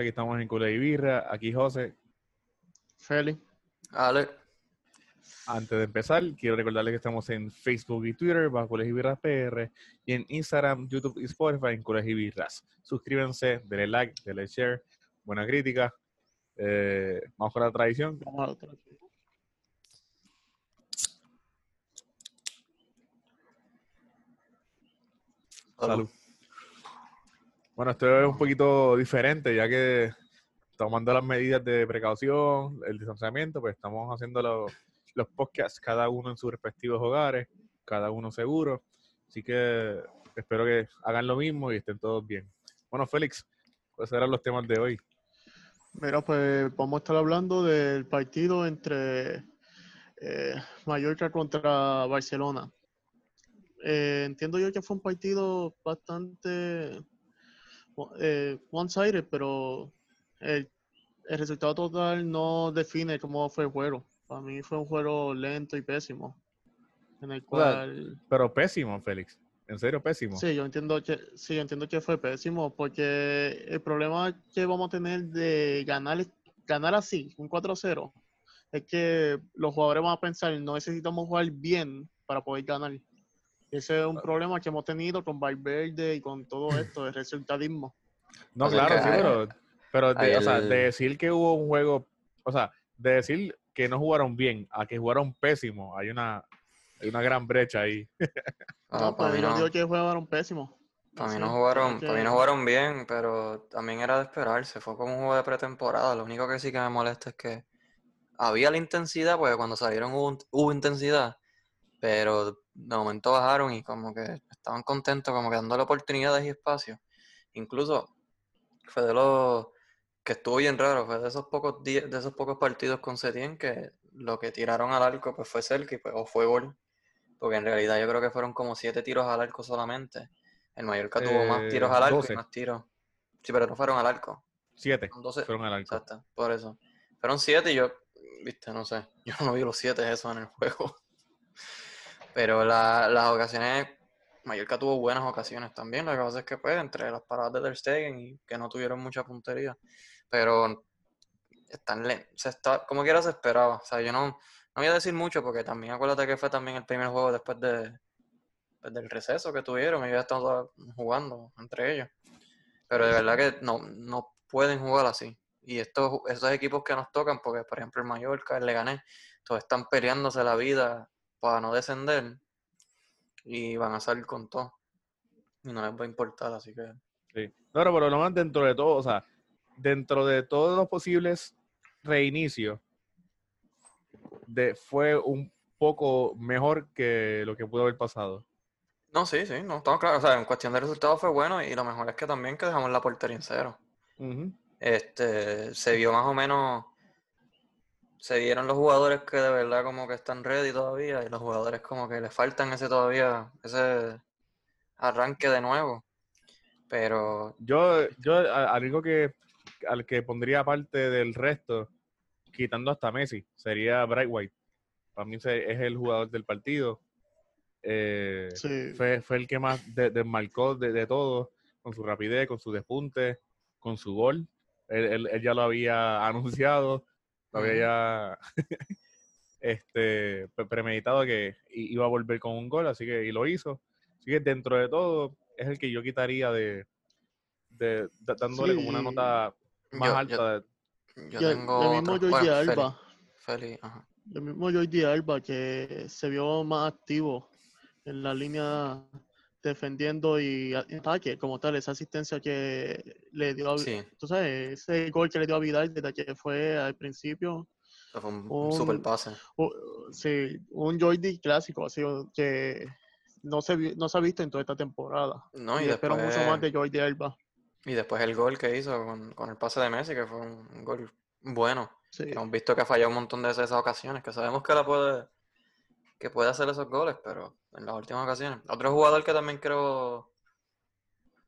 Aquí estamos en Cule y Birra. Aquí José. Feli. Ale. Antes de empezar, quiero recordarles que estamos en Facebook y Twitter bajo Colegio Birras PR y en Instagram, YouTube y Spotify en Colegio Birras. Suscríbanse, denle like, denle share, buena crítica. Eh, vamos con la tradición. Vamos a la otra. Salud. Bueno, esto es un poquito diferente, ya que tomando las medidas de precaución, el distanciamiento, pues estamos haciendo los, los podcasts cada uno en sus respectivos hogares, cada uno seguro. Así que espero que hagan lo mismo y estén todos bien. Bueno, Félix, ¿cuáles serán los temas de hoy? Mira, pues vamos a estar hablando del partido entre eh, Mallorca contra Barcelona. Eh, entiendo yo que fue un partido bastante eh, one-sided, pero el, el resultado total no define cómo fue el juego. Para mí fue un juego lento y pésimo. En el cual. Pero pésimo, Félix. En serio, pésimo. Sí, yo entiendo que sí, yo entiendo que fue pésimo, porque el problema que vamos a tener de ganar, ganar así, un 4-0, es que los jugadores van a pensar, no necesitamos jugar bien para poder ganar. Ese es un problema que hemos tenido con Valverde y con todo esto de resultadismo. No, O sea, claro, sí, hay- pero, pero de, o sea, de decir que hubo un juego, o sea, de decir que no jugaron bien a que jugaron pésimo, hay una, hay una gran brecha ahí. Ah, no, para mí yo no, digo que jugaron pésimo. para mí Sí, no jugaron, porque- para mí no jugaron bien, pero también era de esperarse. Fue como un juego de pretemporada. Lo único que sí que me molesta es que había la intensidad, porque cuando salieron hubo, hubo intensidad, pero de momento bajaron y como que estaban contentos, como que dándole oportunidades y espacio. Incluso fue de los que estuvo bien raro, fue de esos pocos días, de esos pocos partidos con Setién que lo que tiraron al arco pues fue cerca pues, o fue gol. Porque en realidad yo creo que fueron como siete tiros al arco solamente. El Mallorca tuvo más Eh, tiros al arco 12. y más tiros. Sí, pero no fueron al arco. Siete Fueron 12. fueron al arco. Exacto, por eso. Fueron siete y yo, viste, no sé. Yo no vi los siete eso en el juego. Pero la- las ocasiones, Mallorca tuvo buenas ocasiones también. Lo que pasa es que, pues, entre las paradas de Ter Stegen y que no tuvieron mucha puntería. Pero están se está, como quiera se esperaba. O sea, yo no, no voy a decir mucho porque también acuérdate que fue también el primer juego después de, pues, del receso que tuvieron. Ellos estaban jugando entre ellos. Pero de verdad que no, no pueden jugar así. Y estos, esos equipos que nos tocan, porque por ejemplo el Mallorca, el Leganés, todos están peleándose la vida para no descender y van a salir con todo. Y no les va a importar, así que Sí. No, pero lo menos dentro de todo, o sea, dentro de todos los posibles reinicios, de, fue un poco mejor que lo que pudo haber pasado. No, sí, sí, no, estamos claros. O sea, en cuestión de resultados fue bueno y lo mejor es que también que dejamos la portería en cero. Este, se vio más o menos, se vieron los jugadores que de verdad como que están ready todavía y los jugadores como que les faltan ese todavía, ese arranque de nuevo. Pero Yo, yo a- al único que al que pondría aparte del resto, quitando hasta Messi, sería Bright White. Para mí se- es el jugador del partido. Eh, Sí. fue, fue el que más de- desmarcó de, de todo, con su rapidez, con su despunte, con su gol. Él, él- él ya lo había anunciado, lo había ya este, pre- premeditado que iba a volver con un gol, así que y lo hizo. Así que dentro de todo es el que yo quitaría de, de, da- dándole como una Sí. nota más yo, alta. yo, de- yo Y el, tengo el mismo otro- Jordi bueno, Feli, Alba. Feli, ajá. El mismo Jordi Alba que se vio más activo en la línea defendiendo y ataque como tal, esa asistencia que le dio a, Sí, tú sabes, ese gol que le dio a Vidal desde que fue al principio, fue un, un- super pase. u- sí, un Jordi clásico, así que no se, no se ha visto en toda esta temporada. No, y y espero mucho después, más de Jordi Alba. y después el gol que hizo con, con el pase de Messi, que fue un, un gol bueno. Sí. hemos visto que ha fallado un montón de esas ocasiones, que sabemos que la puede, que puede hacer esos goles, pero en las últimas ocasiones. Otro jugador que también quiero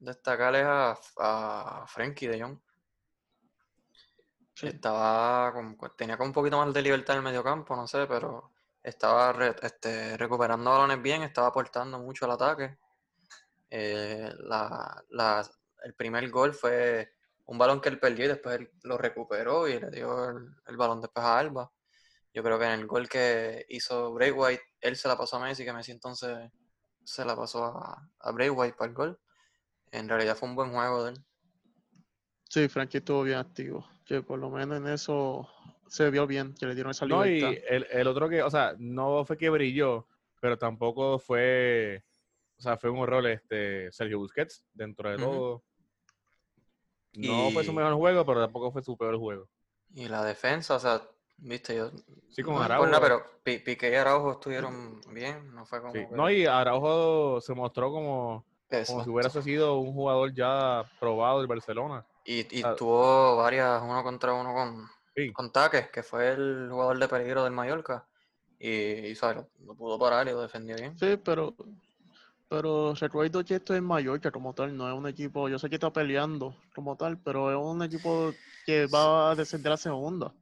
destacar es a, a Frenkie de Jong. Sí. Estaba con- tenía como un poquito más de libertad en el mediocampo, no sé, pero estaba re- este, recuperando balones bien, estaba aportando mucho al ataque. Eh, la- la- el primer gol fue un balón que él perdió y después él lo recuperó y le dio el, el balón después a Alba. Yo creo que en el gol que hizo Bray White, él se la pasó a Messi, que Messi entonces se la pasó a, a Bray White para el gol. En realidad fue un buen juego de él. Sí, Frankie estuvo bien activo. Que por lo menos en eso se vio bien, que le dieron esa No, y libertad. el, el otro que, o sea, no fue que brilló, pero tampoco fue, o sea, fue un error este Sergio Busquets dentro de todo. No fue su mejor juego, pero tampoco fue su peor juego. Y la defensa, o sea, viste, yo. Sí, con no es por Araujo. nada, pero Pi- Piqué y Araujo estuvieron bien, no fue como. Sí. que- No, y Araujo se mostró como, si hubiera sido un jugador ya probado del Barcelona. Y, y Ah. tuvo varias uno contra uno con, Sí. con Taques, que fue el jugador de peligro del Mallorca. Y, y ¿sabes? Lo, lo pudo parar y lo defendió bien. Sí, pero, pero recuerdo que esto es Mallorca como tal, no es un equipo, yo sé que está peleando como tal, pero es un equipo que va a descender a segunda.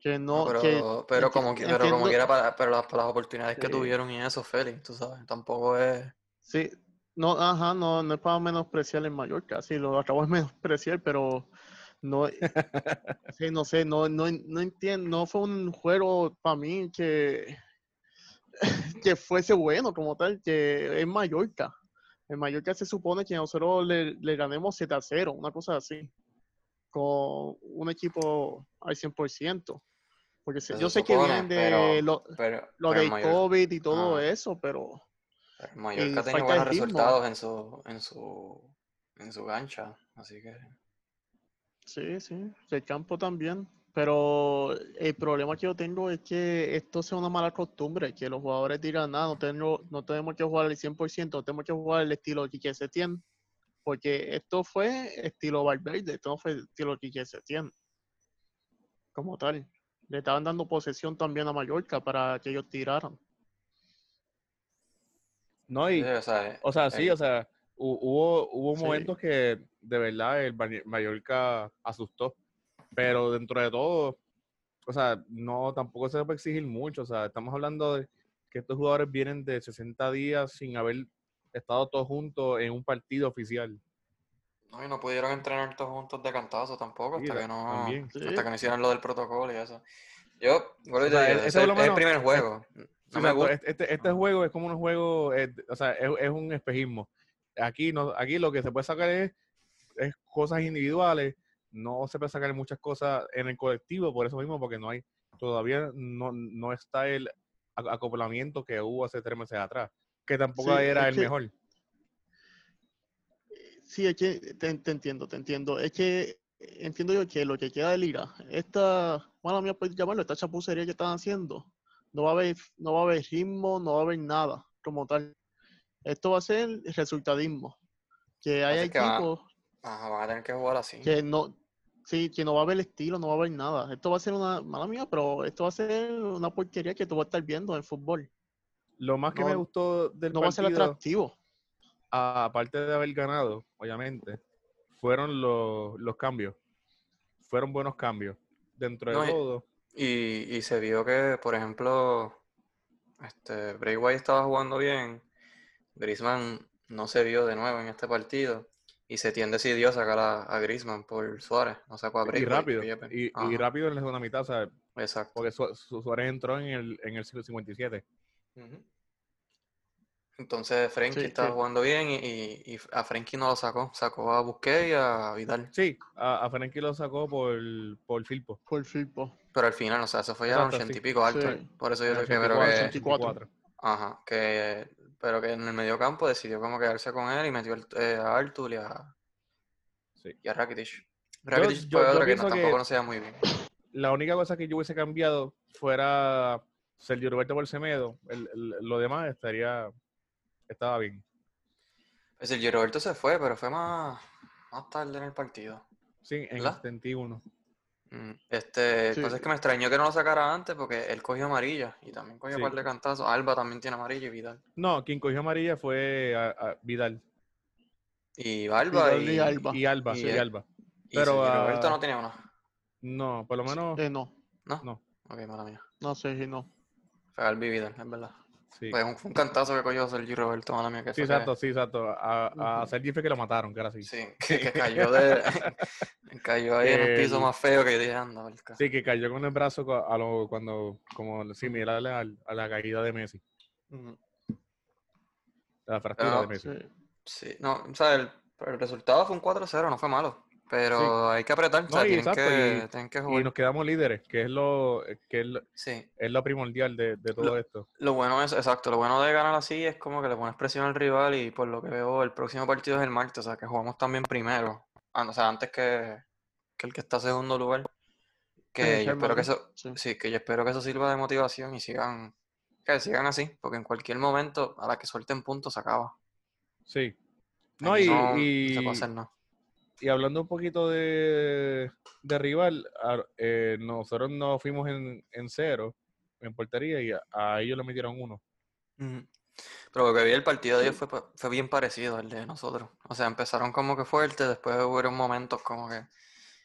Que no, No, pero, que pero como, pero como quiera, para, pero las, para las oportunidades que tuvieron y eso, Félix, tú sabes, tampoco es. Sí, no, ajá, no, no es para menospreciar en Mallorca, sí, lo acabo de menospreciar, pero no, sí, no sé, no, no, no entiendo, no fue un juego para mí que, que fuese bueno como tal, que es Mallorca. En Mallorca se supone que nosotros le, le ganemos 7 a 0, una cosa así, con un equipo al 100%. Porque se- yo sé que vienen de pero- lo, Pero, lo el COVID y todo Ah. eso, pero... el Mallorca el tenía falta buenos resultados en su, en su, en su gancha, así que. Sí, sí, el campo también. Pero el problema que yo tengo es que esto sea una mala costumbre, que los jugadores digan, nada, no, tengo, no tenemos que jugar al 100%, tenemos que jugar el estilo Quique Setién, porque esto fue estilo Valverde, esto no fue estilo Quique Setién, como tal. Le estaban dando posesión también a Mallorca para que ellos tiraran. No, y, sí, o sea, o sea, sí, el- o sea, hu- hubo, hubo Sí. momentos que de verdad el Mall- Mallorca asustó, pero dentro de todo, o sea, no, tampoco se puede exigir mucho, o sea, estamos hablando de que estos jugadores vienen de 60 días sin haber estado todos juntos en un partido oficial. No, y no pudieron entrenar todos juntos de cantazo tampoco, Sí, hasta ta- que no, también. Sí. hasta que no hicieron lo del protocolo y eso. Yo, y O sea, lo es el primer juego. Sí, No me exacto, gusta. Este, este, juego es como un juego, eh, o sea, es, es un espejismo. Aquí, no, aquí lo que se puede sacar es, es cosas individuales, no se puede sacar muchas cosas en el colectivo, por eso mismo, porque no hay, todavía no, no está el acoplamiento que hubo hace tres meses atrás, que tampoco Sí, era el que- mejor. Sí, es que te, te entiendo, te entiendo. Es que entiendo yo que lo que queda de liga, esta, mala mía puedes llamarlo, esta chapucería que están haciendo, no va a haber, no va a haber ritmo, no va a haber nada como tal. Esto va a ser resultadismo. Que hay Así que va- equipos Ajá, van a tener que jugar así. que no, sí, que no va a haber estilo, no va a haber nada. Esto va a ser una, mala mía, pero esto va a ser una porquería que tú vas a estar viendo en fútbol. Lo más que me no- gustó del No va a ser partido, atractivo. Aparte de haber ganado, obviamente, fueron los, los cambios. Fueron buenos cambios. Dentro de No, todo, Y, y se vio que, por ejemplo, este, Bray Wyatt estaba jugando bien. Griezmann no se vio de nuevo en este partido. Y Setién decidió sacar a, a Griezmann por Suárez. No sacó a Bray y rápido. Y, rápido en la segunda mitad, Exacto. porque Su- Su- Suárez entró en el, en el siglo 57. Ujú. Entonces Frenkie Sí, estaba sí. jugando bien y, y- y a Frenkie no lo sacó. Sacó a Busquets y a Vidal. Sí, a, a Frenkie lo sacó por, por Filpo. Por Firpo. Pero al final, o sea, se fue ya a Exacto, ochenta y sí. pico alto. Sí. Por eso yo creo que, pero 84, que, 84. ajá, que, pero que en el mediocampo decidió como quedarse con él y metió el- eh, a Artur y a, Sí. y a Rakitic. Rakitic yo- fue yo otro que no- pienso que- tampoco no se muy bien. La única cosa que yo hubiese cambiado fuera Sergio Roberto por Semedo. El- el- lo demás estaría estaba bien. Pues el Roberto se fue, pero fue más, más tarde en el partido. Sí, en el ¿Verdad? 71. Mm, Este, Sí. cosa es que me extrañó que no lo sacara antes porque él cogió amarilla y también cogió Sí. un par de cantazos. Alba también tiene amarilla y Vidal. No, quien cogió amarilla fue a- a Vidal. Y Alba Vidal y y, Alba. Y Alba, Y sí. Alba. y Pero, Sergio ah, no tenía una. No, por lo menos Eh, no, ¿No? no. Ok, mala mía. no sé si no. Fue Alba y Vidal, es verdad. Sí, Pues un, fue un cantazo que cogió Sergio Roberto, mala mía, que sí que- exacto, sí, exacto. A, a Ujú. Sergi fue que lo mataron, que era así. Sí, que, que cayó de cayó ahí en el piso El- más feo que yo dije, anda, Valca". Sí, que cayó con el brazo a lo, cuando, como similar al- a la caída de Messi, a la fractura Pero- de Messi. Sí. Sí, no, o sea, el, el resultado fue un 4-0, no fue malo. Pero hay que apretar, o sea, No, y tienen, exacto, que, y- tienen que Y jugar. nos quedamos líderes, que es lo, que es lo, Sí, es lo primordial de, de todo Lo- esto. lo bueno es, exacto, lo bueno de ganar así es como que le pones presión al rival y por lo que veo el próximo partido es el martes, o sea, que jugamos también primero, o sea, antes que, que el que está segundo lugar. Que Sí, yo espero que eso, sí. que yo espero que eso sirva de motivación y sigan, que sigan así, porque en cualquier momento a la que suelten puntos se acaba. Sí. No, y, no y- se puede hacer. Y hablando un poquito de, de rival, a- eh, nosotros nos fuimos en, en cero en portería y a, a ellos le metieron uno. Pero lo que vi el partido de ellos fue, fue bien parecido al de nosotros. O sea, empezaron como que fuerte, después hubo momentos como que...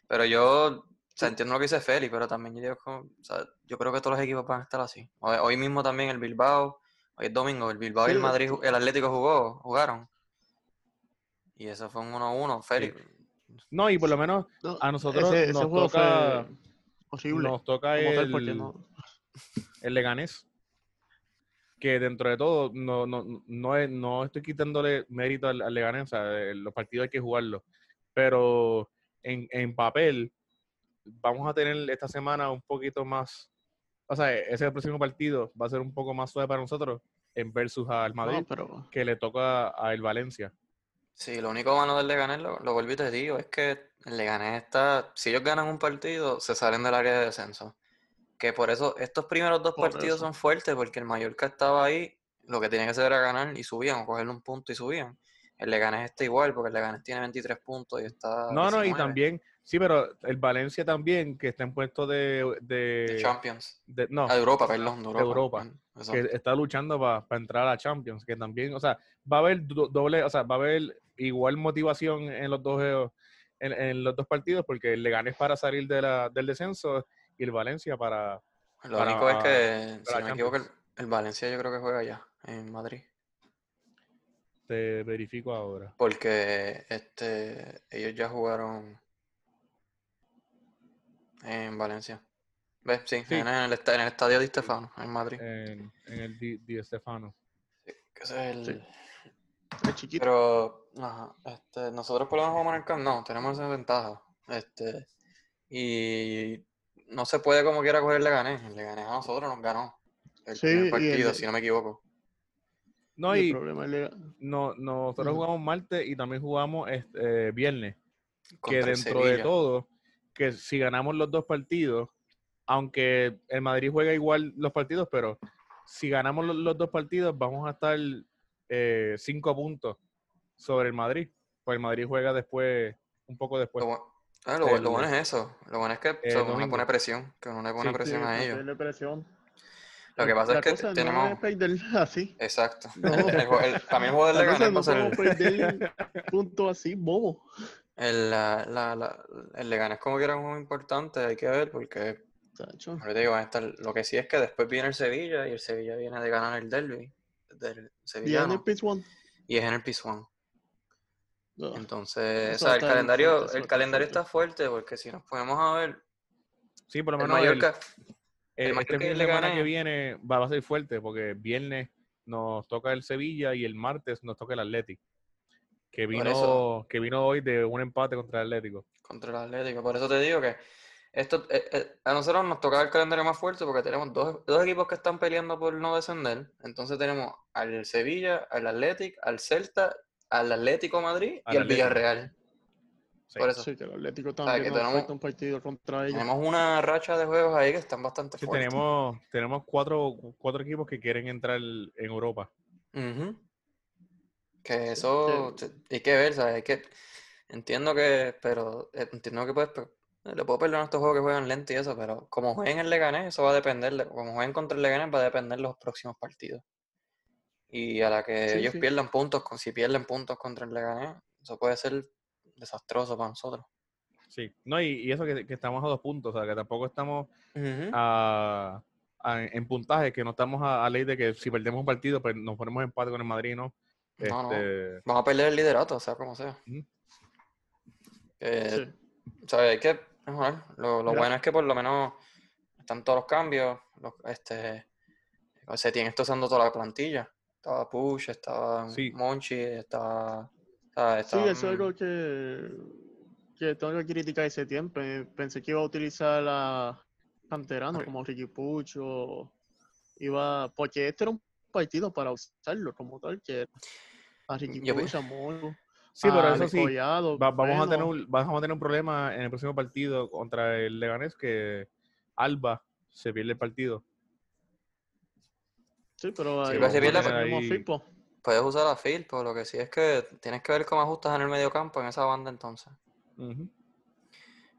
Pero yo, o sea, entiendo lo que dice Feli, pero también yo digo, como- o sea, yo creo que todos los equipos van a estar así. Hoy, mismo también el Bilbao, hoy es domingo, el Bilbao y el Sí, Madrid, el Atlético jugó, jugaron. Y eso fue un 1-1, Feli. No, y por lo menos No, a nosotros ese, ese nos juego toca, horrible. nos toca el, no- el Leganés. Que dentro de todo, no, no, no, es- no estoy quitándole mérito al, al Leganés, o sea, los partidos hay que jugarlos. Pero en, en papel, vamos a tener esta semana un poquito más. O sea, ese próximo partido va a ser un poco más suave para nosotros en versus al Madrid, no, pero que le toca a el Valencia. Sí, lo único malo del Leganés, lo, lo vuelvo y te digo, es que el Leganés está, si ellos ganan un partido, se salen del área de descenso. Que por eso estos primeros dos Por partidos eso. son fuertes, porque el Mallorca estaba ahí, lo que tenía que hacer era ganar y subían, o cogerle un punto y subían. El Leganés está igual, porque el Leganés tiene 23 puntos y está No, no, y 19 también, sí, pero el Valencia también, que está en puesto de, de de, Champions. de- no, Ah, de Europa, perdón, de Europa. Europa, Mm, eso. que está luchando para entrar a Champions, que también, o sea, va a haber do- doble, o sea, va a haber igual motivación en los dos eh, en, en los dos partidos, porque el Leganés para salir de la, del descenso y el Valencia para Lo para- único es que, si no me equivoco, el, Valencia yo creo que juega allá, en Madrid. te verifico ahora. Porque este, ellos ya jugaron en Valencia. ¿Ves? Sí, Sí. En, el, en el estadio Di Stefano, en Madrid. En, en el Di, Di Stefano. Sí, que ese es el... Sí. Es chiquito. Pero, ajá, este, nosotros por lo menos jugamos en el Camp Nou, tenemos esa ventaja. Este, y no se puede como quiera coger el Leganés. El Leganés a nosotros nos ganó el Sí, primer el partido, si no me equivoco. No, Y el y problema es le- no, nosotros Ujú. jugamos martes y también jugamos este, eh, viernes. que Contra dentro de todo, que si ganamos los dos partidos, aunque el Madrid juega igual los partidos, pero si ganamos los, los dos partidos, vamos a estar eh, cinco puntos sobre el Madrid. Pues el Madrid juega después, un poco después. Lo, bu- ah, lo lo bueno es eso. Lo bueno es que sea, uno le pone presión, que uno le pone Sí, presión sí, a ellos. presión. Lo que pasa La es que no tenemos. perder así. Exacto. No. El, el también el juego del Leganés no podemos perder puntos así, bobo. El, la, la, la- el Leganés como que era un juego importante, hay que ver, porque ahorita digo, van a estar- lo que sí es que después viene el Sevilla y el Sevilla viene de ganar el derby del sevillano el pitch one. y es en el Pizjuán. No. Entonces, Eso o sea, el calendario, fuerte, el calendario fuerte. está fuerte porque si nos ponemos a ver, Sí, por lo menos el- Mallorca, el- el este Mallorca y fin el de semana que viene va a ser fuerte porque viernes nos toca el Sevilla y el martes nos toca el Atlético. Que vino, que vino hoy de un empate contra el Atlético. contra el Atlético. Por eso te digo que esto eh, eh, a nosotros nos toca el calendario más fuerte porque tenemos dos, dos equipos que están peleando por no descender. Entonces tenemos al Sevilla, al Atlético, al Celta, al Atlético Madrid Al y al. Villarreal. Sí. Por eso Sí, que el Atlético que también nos tenemos- un partido contra ellos. tenemos una racha de juegos ahí que están bastante Sí, fuertes. tenemos, tenemos cuatro, cuatro equipos que quieren entrar en Europa. Ujú. Que eso hay que ver, ¿sabes? Hay que, entiendo que, pero eh, entiendo que puedes, le puedo perdonar a estos juegos que juegan lento y eso, pero como jueguen el Leganés, eso va a depender, de- como jueguen contra el Leganés, va a depender los próximos partidos. Y a la que Sí, ellos sí. pierdan puntos, si pierden puntos contra el Leganés, eso puede ser desastroso para nosotros. Sí. No, y, y eso que, que estamos a dos puntos, o sea, que tampoco estamos Ujú. a, a- en puntaje, que no estamos a, a ley de que si perdemos un partido, pues nos ponemos en empate con el Madrid, ¿no? No, no. Este, Vamos a perder el liderato, o sea, como sea. Eh, Sí. O sea, hay que mejorar. Lo, lo bueno es que por lo menos están todos los cambios. Los, este, se tiene está usando toda la plantilla. Estaba Push, estaba Sí. Monchi, estaba. ¿sabes? Sí, eso es algo que, que tengo que criticar ese tiempo. Eh, Pensé que iba a utilizar a canteranos Ok. como Ricky Puch o iba. Porque este era un partido para usarlo como tal, que a Ricky Yo Puch, pi- a Molo, sí, pero a eso sí, Collado, va- vamos, a tener un, vamos a tener un problema en el próximo partido contra el Leganés, que Alba se pierde el partido. Sí, pero ahí se pierde. Puedes usar a Phil, pero lo que sí es que tienes que ver cómo ajustas en el medio campo en esa banda entonces.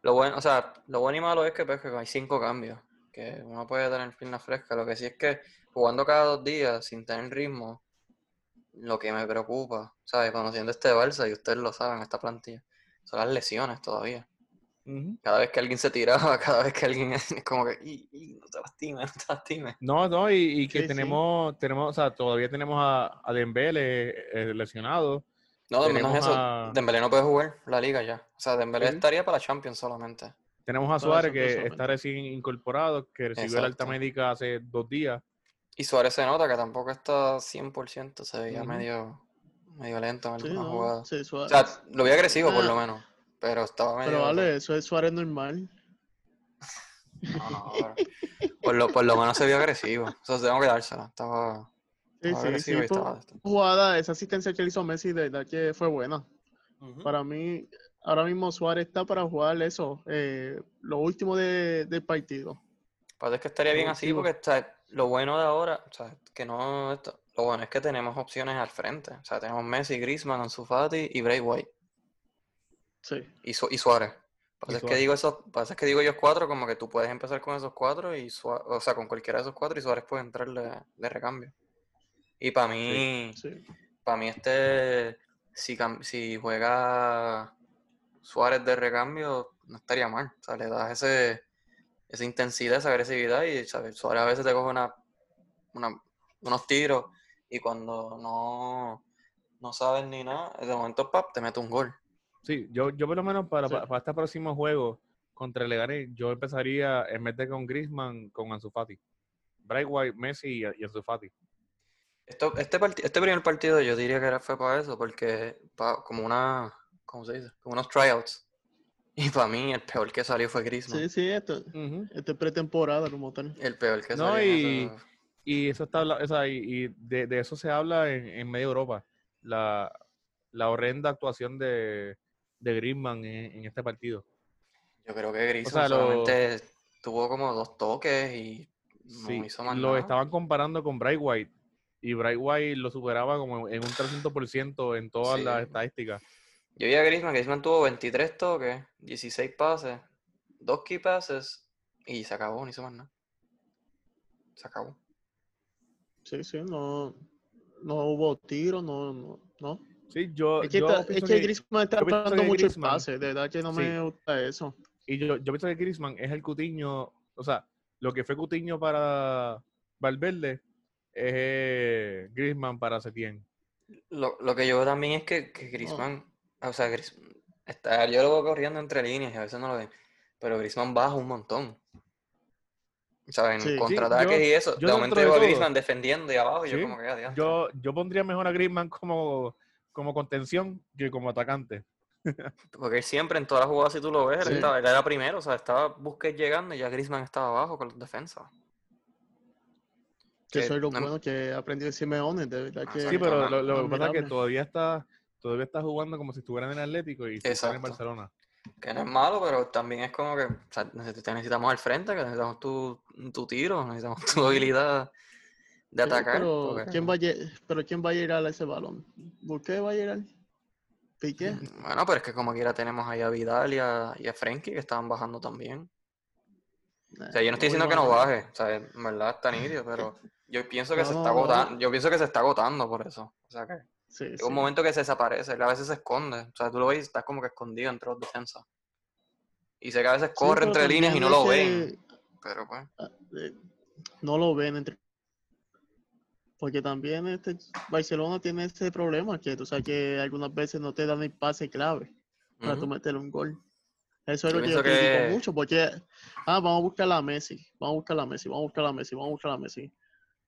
Lo bueno, o sea, lo bueno y malo es que, pues, que hay cinco cambios, que uno puede tener piernas frescas. Lo que sí es que jugando cada dos días sin tener ritmo, lo que me preocupa, ¿sabes? Conociendo este Barça, y ustedes lo saben, esta plantilla, son las lesiones todavía. Cada vez que alguien se tiraba, cada vez que alguien es como que, "Y- y no te lastimes, no te lastimes. No, no, y, y que Sí, sí. tenemos, tenemos, o sea, todavía tenemos a, a Dembele eh, lesionado. No, Tenemos eso. a- Dembélé no puede jugar la liga ya. O sea, Dembélé Sí. estaría para Champions solamente. Tenemos a Suárez, que está recién incorporado, que recibió el alta Exacto. médica hace dos días. Y Suárez se nota que tampoco está 100%, se veía medio, medio lento en Sí, algunas no, jugadas. sí, O sea, lo vi agresivo por lo menos, pero estaba medio... pero vale, eso es Suárez normal. No, no, pero por, lo, por lo menos se vio agresivo. Eso tengo que dársela. Estaba, Sí, estaba sí, agresivo sí. y estaba... jugada, esa asistencia que le hizo Messi, de verdad que fue buena. Para mí, ahora mismo Suárez está para jugar eso, eh, lo último de, del partido. Pasa es que estaría bien así porque sea, lo bueno de ahora, o sea, que no esto, lo bueno es que tenemos opciones al frente. O sea, tenemos Messi, Griezmann, Ansu Fati y Bray White Sí, y, Su- y Suárez. Pasa que Suárez. digo esos, pasa es que digo ellos cuatro, como que tú puedes empezar con esos cuatro y Sua- o sea, con cualquiera de esos cuatro y Suárez puede entrar de, de recambio. Y para mí, sí. para mí este, si, si juega Suárez de recambio, no estaría mal. O sea, le das ese, esa intensidad, esa agresividad y ¿sabes? Suárez a veces te coge una, una- unos tiros y cuando no, no sabes ni nada, de momento pap, te mete un gol. Sí, yo, yo por lo menos para, Sí. para, para este próximo juego contra el Leganés, yo empezaría en vez de con Griezmann, con Ansu Fati. Bright White, Messi y, y Ansu Fati. Esto, este, este primer partido yo diría que era, fue para eso, porque pa- como una, ¿cómo se dice? Como unos tryouts. Y para mí el peor que salió fue Griezmann. Sí, sí, esto, esto es pretemporada como tal. El peor que No, salió. y- esa- Y eso está habla- o sea, y, y de, de eso se habla en, en media Europa. La, la horrenda actuación de, de Griezmann en, en este partido. Yo creo que Griezmann sea, lo- solamente tuvo como dos toques y no Sí, hizo más lo nada. estaban comparando con Bright White. Y Bright White lo superaba como en un 300% en todas Sí. las estadísticas. Yo vi a Griezmann, Griezmann tuvo 23 toques, 16 pases, 2 key passes y se acabó, no hizo más nada. Se acabó. Sí, sí, no, no hubo tiro, no, no, no. Sí, yo, Es que, yo está- es que que- Griezmann está que mucho Griezmann- el pase, de verdad que no Sí. me gusta eso. Y yo, yo pienso que Griezmann es el Cutiño, o sea, lo que fue Cutiño para Valverde es eh, Griezmann para Setién. Lo, lo que yo veo también es que, que Griezmann, o sea, Griez- está, yo lo veo corriendo entre líneas y a veces no lo ven, pero Griezmann baja un montón. O sea, en Sí. Contraataques y eso, yo de dentro momento de veo a todo- Griezmann defendiendo y abajo y yo como que "Ah, diantre". Yo, yo pondría mejor a Griezmann como, como contención que como atacante. Porque él siempre en todas las jugadas, si tú lo ves, él, Sí. estaba- él era primero, o sea, estaba Busquets llegando y ya Griezmann estaba abajo con los defensas. Que eso es no- bueno que aprendió Simeone, de verdad Ah, que... Sí, pero lo, lo que pasa es que todavía está, todavía está jugando como si estuviera en el Atlético y está en. Barcelona. Que no es malo, pero también es como que o sea, necesitamos al frente, que necesitamos tu, tu tiro, necesitamos tu habilidad de Sí, atacar. pero, porque- ¿quién va a, lle- pero ¿quién va a llegar a ese balón? ¿Busqué va a llegar? ¿Piqué? Bueno, pero es que como quiera tenemos ahí a Vidal y a, y a Frenkie que estaban bajando también. O sea, yo no estoy diciendo que no baje, o sea, en verdad está nítido, pero yo pienso que No, se está agotando, yo pienso que se está agotando por eso. O sea que Sí, llega sí. un momento que se desaparece, a veces se esconde. O sea, tú lo ves y estás como que escondido entre los defensas. Y sé que a veces corre entre líneas y no lo ven. Pero pues. ah, no lo ven entre porque también este Barcelona tiene ese problema que tú sabes que algunas veces no te dan el pase clave para tú Ujú. meter un gol. Eso es Yo lo que yo critico que- mucho, porque ah, vamos a buscar a Messi, vamos a buscar a Messi, vamos a buscar a Messi, vamos a buscar a Messi.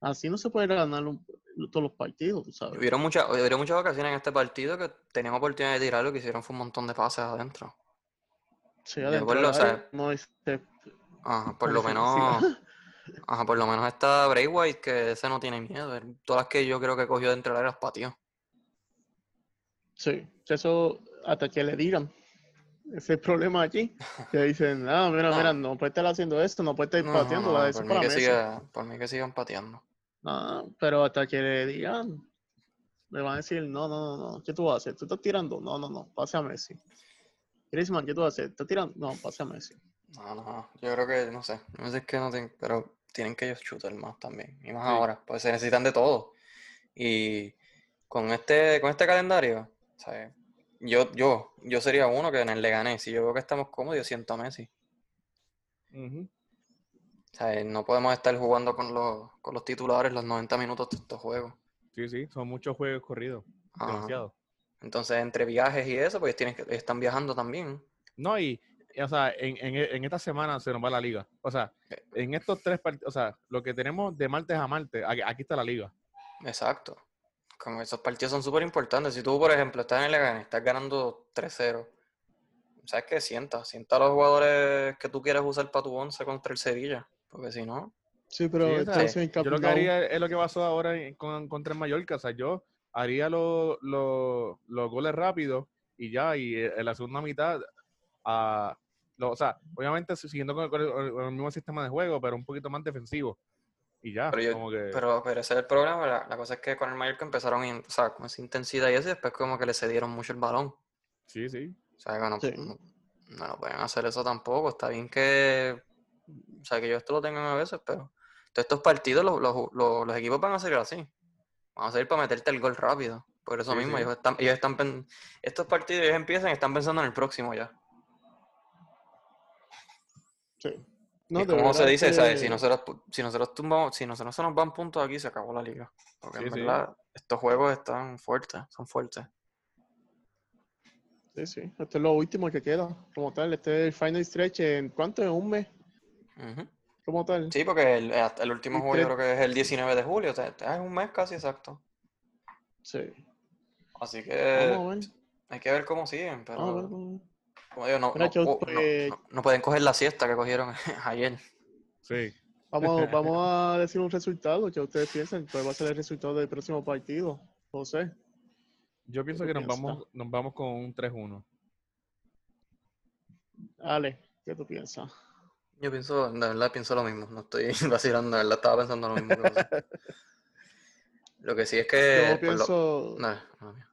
Así no se puede ganar un- todos los partidos, tú sabes. Hubieron muchas, hubieron muchas ocasiones en este partido que tenían oportunidad de tirarlo y que hicieron fue un montón de pases adentro. Sí, adentro recuerdo, del o sea, área no es- este, Ajá, por lo encima. menos, ajá, por lo menos está Bray White que ese no tiene miedo. Todas las que yo creo que cogió dentro del área las pateó. Sí, eso hasta que le digan. Ese es el problema aquí. Que dicen, ah, mira, No. mira, no puede estar haciendo esto, no puede estar No, pateando, no, por, mí que siga, por mí que sigan pateando. No, pero hasta que le digan, le van a decir, no, no, no, no, ¿qué tú vas a hacer? ¿Tú estás tirando? No, no, no, pase a Messi. Griezmann, ¿qué tú vas a hacer? ¿Estás tirando? No, pase a Messi. No, no, yo creo que, no sé, no sé qué no tienen, pero tienen que ellos shooter más también, y más Sí. ahora, pues se necesitan de todo. Y con este, con este calendario, ¿sabes? Yo, yo, yo sería uno que en el le gané. Si yo veo que estamos cómodos, yo siento a Messi. Ujú. No podemos estar jugando con los, con los titulares los 90 minutos de estos juegos. Sí, sí, son muchos juegos corridos. Ajá. Demasiado. Entonces, entre viajes y eso, pues tienen que, están viajando también. No, y, y, o sea, en, en, en esta semana se nos va la liga. O sea, Eh. en estos tres partidos, o sea, lo que tenemos de martes a martes, aquí, aquí está la liga. Exacto. Como esos partidos son súper importantes. Si tú, por ejemplo, estás en el estás ganando 3-0, ¿sabes qué? Sienta, sienta a los jugadores que tú quieres usar para tu once contra el Sevilla. Porque si no, Sí, pero Sí, Yo lo que haría es lo que pasó ahora con, contra el Mallorca. O sea, yo haría los los- los goles rápidos y ya, y en la segunda mitad, lo- o sea, obviamente siguiendo con el, con el- con el mismo sistema de juego, pero un poquito más defensivo. Y ya, Pero yo- como que... pero, pero ese es el problema. La, la cosa es que con el Mallorca empezaron in- o sea, con esa intensidad y eso, y después como que le cedieron mucho el balón. sí, sí. O sea, que no, Sí. no, no lo pueden hacer eso tampoco. Está bien que, o sea, que yo esto lo tengan a veces, pero todos estos partidos los, los- los- los equipos van a salir así. Van a salir para meterte el gol rápido. Por eso Sí, mismo, sí. ellos están, ellos están pen- estos partidos ellos empiezan y están pensando en el próximo ya. Sí. No, como se dice, ¿sabes? Si que- nosotros, si nosotros tumbamos, si nosotros se nos van puntos aquí, se acabó la liga. Porque Sí, en sí. verdad, estos juegos están fuertes, son fuertes. Sí, sí. Esto es lo último que queda. Como tal, este es el final stretch en cuánto, en un mes, Ujú. como tal. Sí, porque el, el último juego yo creo que es el 19 de julio, o sea, es un mes casi exacto. Sí. Así que Vamos a ver. hay que ver cómo siguen, pero Vamos a ver. cómo- como digo, no, Mira, no yo, pu- no- pues- no- no pueden coger la siesta que cogieron ayer. Sí. Vamos, vamos a decir un resultado que ustedes piensan. ¿Cuál va a ser el resultado del próximo partido? José. Yo pienso que nos vamos, nos vamos con un 3-1. Ale, ¿qué tú piensas? Yo pienso, de verdad pienso lo mismo, no estoy vacilando, de verdad estaba pensando lo mismo que. Lo que sí es que... Yo lo- pienso no, no, mira.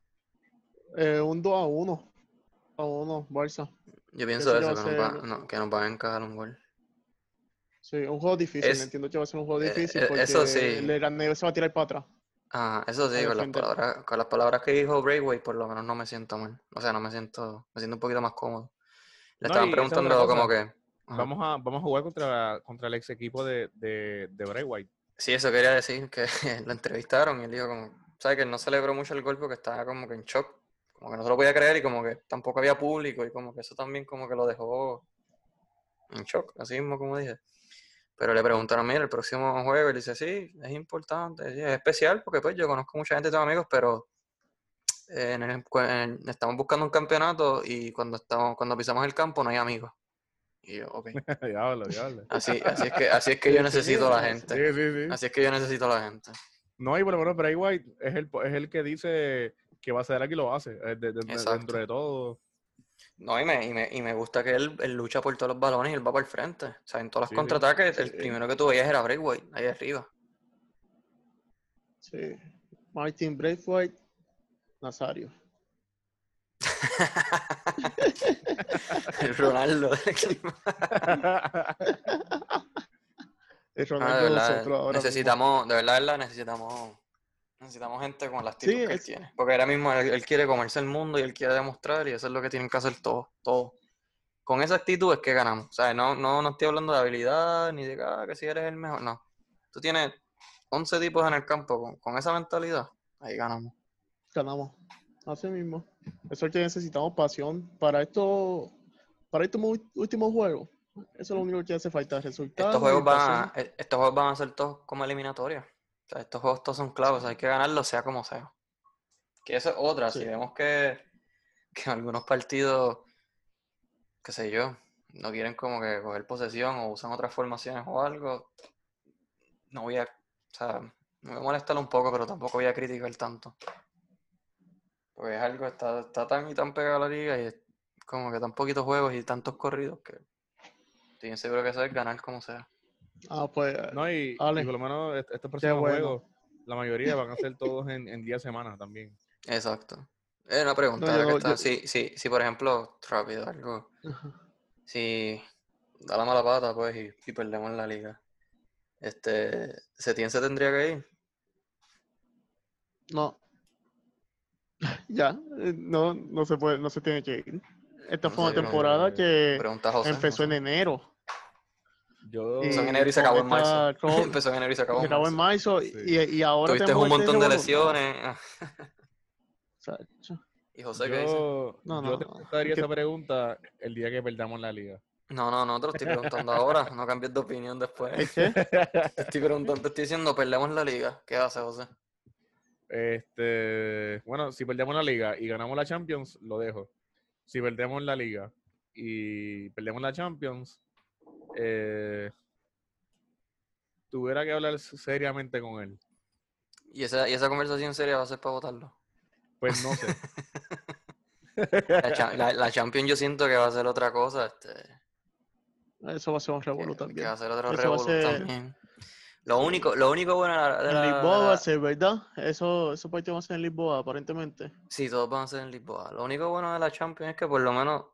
eh, un 2 a 1. A 1, Barça. yo pienso eso, va que nos, va- no, que nos van a encajar un gol. Sí, un juego difícil. Es- Entiendo que va a ser un juego eh, difícil eh, porque eso sí. el se va a tirar para atrás. Ah, eso sí, con las, palabras, con las palabras que dijo Brayway, por lo menos no me siento mal. O sea, no me siento, me siento un poquito más cómodo. Le No, estaban preguntando como que... ajá. Vamos a, vamos a jugar contra, contra el ex equipo de, de, de Bray White. Sí, eso quería decir, que lo entrevistaron y él dijo como, ¿sabes? Que él no celebró mucho el gol porque estaba como que en shock, como que no se lo podía creer y como que tampoco había público y como que eso también como que lo dejó en shock, así mismo como dije. Pero le preguntaron, mira, el próximo juego, él dice, sí, es importante, sí, es especial porque pues yo conozco mucha gente, tengo amigos, pero eh, en el- estamos buscando un campeonato y cuando, estamos, cuando pisamos el campo no hay amigos. Y yo, ok. diablo, diablo. Así, así es que, así es que yo necesito a la gente. Sí, sí, sí. Así es que yo necesito a la gente. No, y por lo menos Bray White es el, es el que dice que va a ser aquí y lo hace. eh, de- de- de- Exacto. dentro de todo. No, y me, y me, y me gusta que él, él lucha por todos los balones y él va para el frente. O sea, en todos los Sí, sí. contraataques, el Sí. primero que tú veías era Breakway, ahí arriba. Sí. Martin Braithwaite, Nazario. el Ronaldo del. Es Ah, Ronaldo de de verdad, nosotros ahora mismo. necesitamos, de verdad, de verdad, necesitamos, necesitamos gente con la actitud Sí, que él tiene. Porque ahora mismo él, él quiere comerse el mundo y él quiere demostrar y eso es lo que tienen que hacer todos, todos. Con esa actitud es que ganamos. O sea, no, no, no estoy hablando de habilidad ni de que, ah, que si eres el mejor, no. tú tienes 11 tipos en el campo con, con esa mentalidad, ahí ganamos. Ganamos. Así mismo. Eso es que necesitamos pasión para esto, para estos últimos juegos. Eso es lo único que hace falta, resultados. Estos juegos, van a, e- estos juegos van a ser todos como eliminatorios. O sea, estos juegos todos son clavos, hay que ganarlos sea como sea. Que eso es otra, si vemos que, que algunos partidos, qué sé yo, no quieren como que coger posesión o usan otras formaciones o algo, no voy a, o sea, me voy a molestar un poco, pero tampoco voy a criticar tanto. Porque es algo, está, está tan y tan pegado a la liga y es como que tan poquitos juegos y tantos corridos que estoy seguro que eso es ganar como sea. Ah, pues. No, y, Ale. y por lo menos est- estos próximos bueno. juegos, la mayoría van a ser todos en, en día de semana también. Exacto. Es una pregunta, No, que está- yo- Si, si, si, por ejemplo, rápido, algo, si da la mala pata, pues, y, y perdemos la liga, este, Setién se tendría que ir. No. Ya, eh, no, no se puede, no se tiene que ir. Esta No fue una sé, no, temporada que José. no empezó sé. en enero. Yo, Empezó en enero y se acabó en marzo. con- Empezó en enero y se acabó se en acabó en marzo. marzo y, Sí. y ahora Tuviste un este montón de lesiones. ¿Y José qué dice? yo, No, yo no, te no. contestaría esa pregunta el día que perdamos la liga. No, no, no te lo estoy preguntando ahora. No cambies de opinión después. Te estoy preguntando, te estoy diciendo, perdemos la liga. ¿Qué hace, José? Este, bueno, si perdemos la liga y ganamos la Champions, lo dejo. Si perdemos la liga y perdemos la Champions, eh, tuviera que hablar seriamente con él. ¿Y esa, y esa conversación seria va a ser para votarlo? Pues no sé. La, cha- la, la Champions yo siento que va a ser otra cosa. Este, Eso va a ser un que, revolú que también. va a ser otro revolú ser- también. Lo único, lo único bueno de la, En la- Lisboa va la- a ser, ¿verdad? Eso, eso partido va a ser en Lisboa, aparentemente. Sí, todos van a ser en Lisboa. Lo único bueno de la Champions es que por lo menos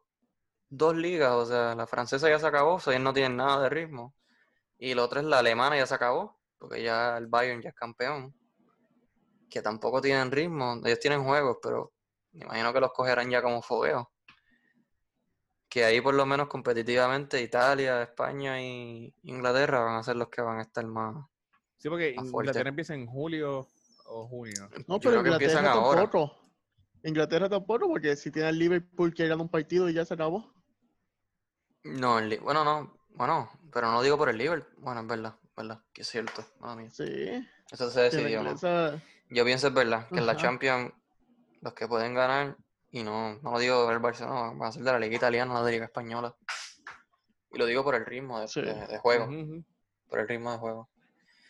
dos ligas, o sea, la francesa ya se acabó, o sea, ellos no tienen nada de ritmo. Y lo otro es la alemana ya se acabó, porque ya el Bayern ya es campeón. Que tampoco tienen ritmo, ellos tienen juegos, pero me imagino que los cogerán ya como fogueo. Que ahí por lo menos competitivamente Italia, España y Inglaterra van a ser los que van a estar más. Sí, porque Más fuerte. Inglaterra empieza en julio o junio. No, Yo pero creo que empiezan Inglaterra ahora. tampoco. Inglaterra tampoco, porque si tiene el Liverpool que gana un partido y ya se acabó. No, el bueno, no, bueno, pero no digo por el Liverpool. Bueno, es verdad, verdad, que es cierto. mía. Sí. Eso se decidió, ¿no? inglesa- Yo pienso es verdad, que en la. Champions los que pueden ganar, y no, no lo digo del Barcelona, van a ser de la Liga Italiana, no de la Liga Española. Y lo digo por el ritmo de, Sí. de- de juego, por el ritmo de juego.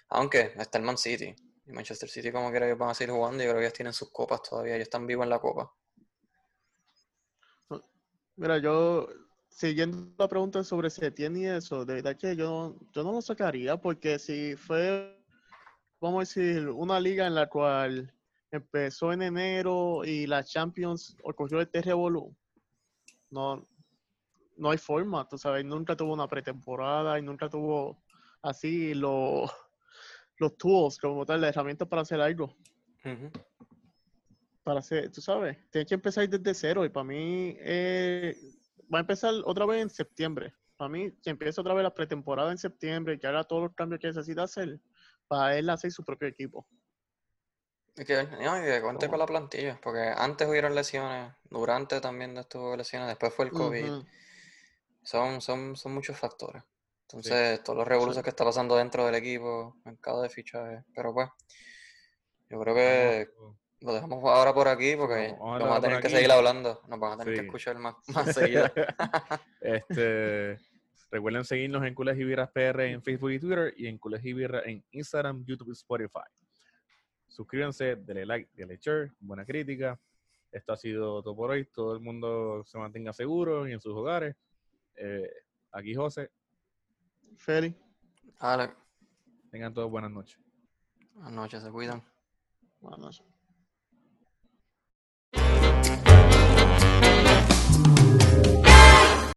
Aunque está el Man City, y Manchester City como quiera que van a seguir jugando, yo creo que ellos tienen sus copas todavía, ellos están vivos en la copa. Mira, yo, siguiendo la pregunta sobre Setien y eso, de verdad que yo, yo no lo sacaría, porque si fue, vamos a decir, una liga en la cual empezó en enero y la Champions ocurrió este revolú, no, no hay forma, tú sabes, nunca tuvo una pretemporada y nunca tuvo así los, los tools, como tal, las herramientas para hacer algo. Para hacer, tú sabes, tienes que empezar desde cero y para mí eh, va a empezar otra vez en septiembre. Para mí, que empiece otra vez la pretemporada en septiembre y que haga todos los cambios que necesita hacer para él hacer su propio equipo. Y que, no, y que cuente con la plantilla, porque antes hubieron lesiones, durante también estuvo lesiones, después fue el COVID. Son, son, son muchos factores. Entonces, todos los revoluciones Sí. que está pasando dentro del equipo, mercado de fichajes. Pero pues, yo creo que lo dejamos ahora por aquí porque Vamos- vamos a vamos a dejarlo tener que seguir hablando. Nos van a tener que escuchar más, más seguido. Este, recuerden seguirnos en Cules y Birras PR en Facebook y Twitter y en Cules y en Instagram, YouTube y Spotify. Suscríbanse, denle like, denle share, buena crítica. Esto ha sido todo por hoy. Todo el mundo se mantenga seguro y en sus hogares. Eh, aquí José. Feli. Alex, Tengan todos buenas noches. buenas noches, se cuidan. Buenas noches.